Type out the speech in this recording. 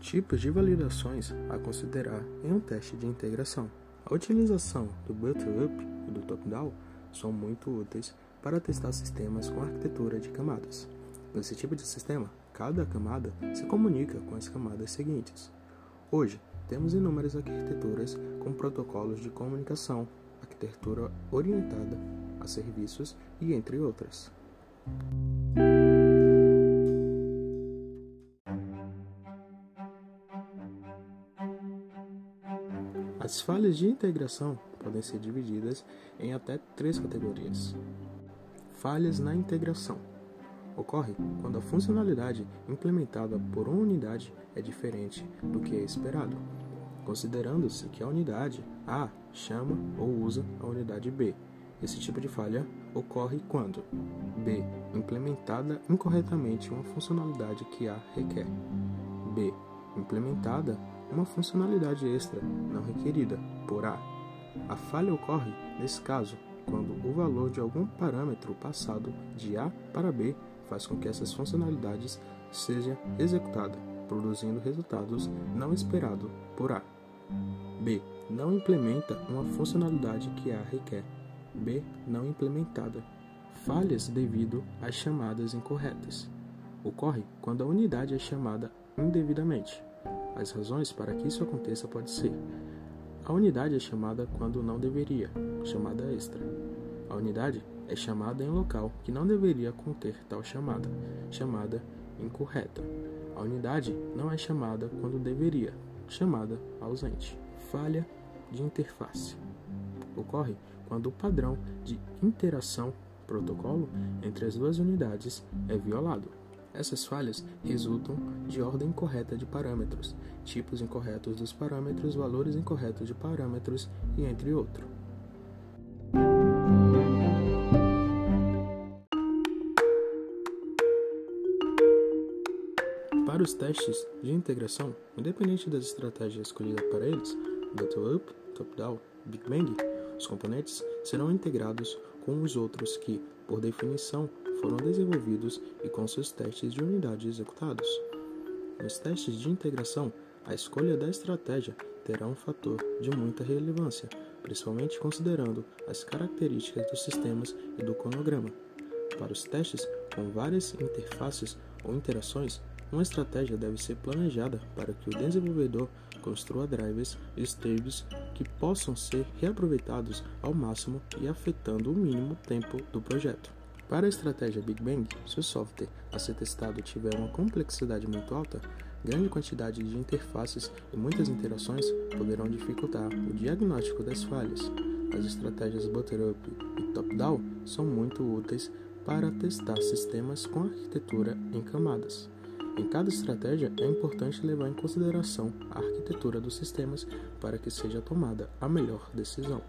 Tipos de validações a considerar em um teste de integração. A utilização do bottom-up e do top-down são muito úteis para testar sistemas com arquitetura de camadas. Nesse tipo de sistema, cada camada se comunica com as camadas seguintes. Hoje, temos inúmeras arquiteturas com protocolos de comunicação, arquitetura orientada a serviços e entre outras. As falhas de integração podem ser divididas em até três categorias. Falhas na integração ocorre quando a funcionalidade implementada por uma unidade é diferente do que é esperado, considerando-se que a unidade A chama ou usa a unidade B. Esse tipo de falha ocorre quando B implementada incorretamente uma funcionalidade que A requer. B implementada uma funcionalidade extra não requerida por A. A falha ocorre, nesse caso, quando o valor de algum parâmetro passado de A para B faz com que essas funcionalidades seja executada, produzindo resultados não esperados por A. B. Não implementa uma funcionalidade que A requer. B. Não implementada. Falhas devido às chamadas incorretas. Ocorre quando a unidade é chamada indevidamente. As razões para que isso aconteça pode ser: a unidade é chamada quando não deveria, chamada extra. A unidade é chamada em local que não deveria conter tal chamada, chamada incorreta. A unidade não é chamada quando deveria, chamada ausente. Falha de interface. Ocorre quando o padrão de interação protocolo entre as duas unidades é violado. Essas falhas resultam de ordem incorreta de parâmetros, tipos incorretos dos parâmetros, valores incorretos de parâmetros e entre outros. Para os testes de integração, independente das estratégias escolhidas para eles, bottom-up, top-down, Big Bang, os componentes serão integrados com os outros que, por definição, foram desenvolvidos e com seus testes de unidade executados. Nos testes de integração, a escolha da estratégia terá um fator de muita relevância, principalmente considerando as características dos sistemas e do cronograma. Para os testes com várias interfaces ou interações, uma estratégia deve ser planejada para que o desenvolvedor construa drivers estáveis que possam ser reaproveitados ao máximo e afetando o mínimo tempo do projeto. Para a estratégia Big Bang, se o software a ser testado tiver uma complexidade muito alta, grande quantidade de interfaces e muitas interações poderão dificultar o diagnóstico das falhas. As estratégias bottom-up e top-down são muito úteis para testar sistemas com arquitetura em camadas. Em cada estratégia, é importante levar em consideração a arquitetura dos sistemas para que seja tomada a melhor decisão.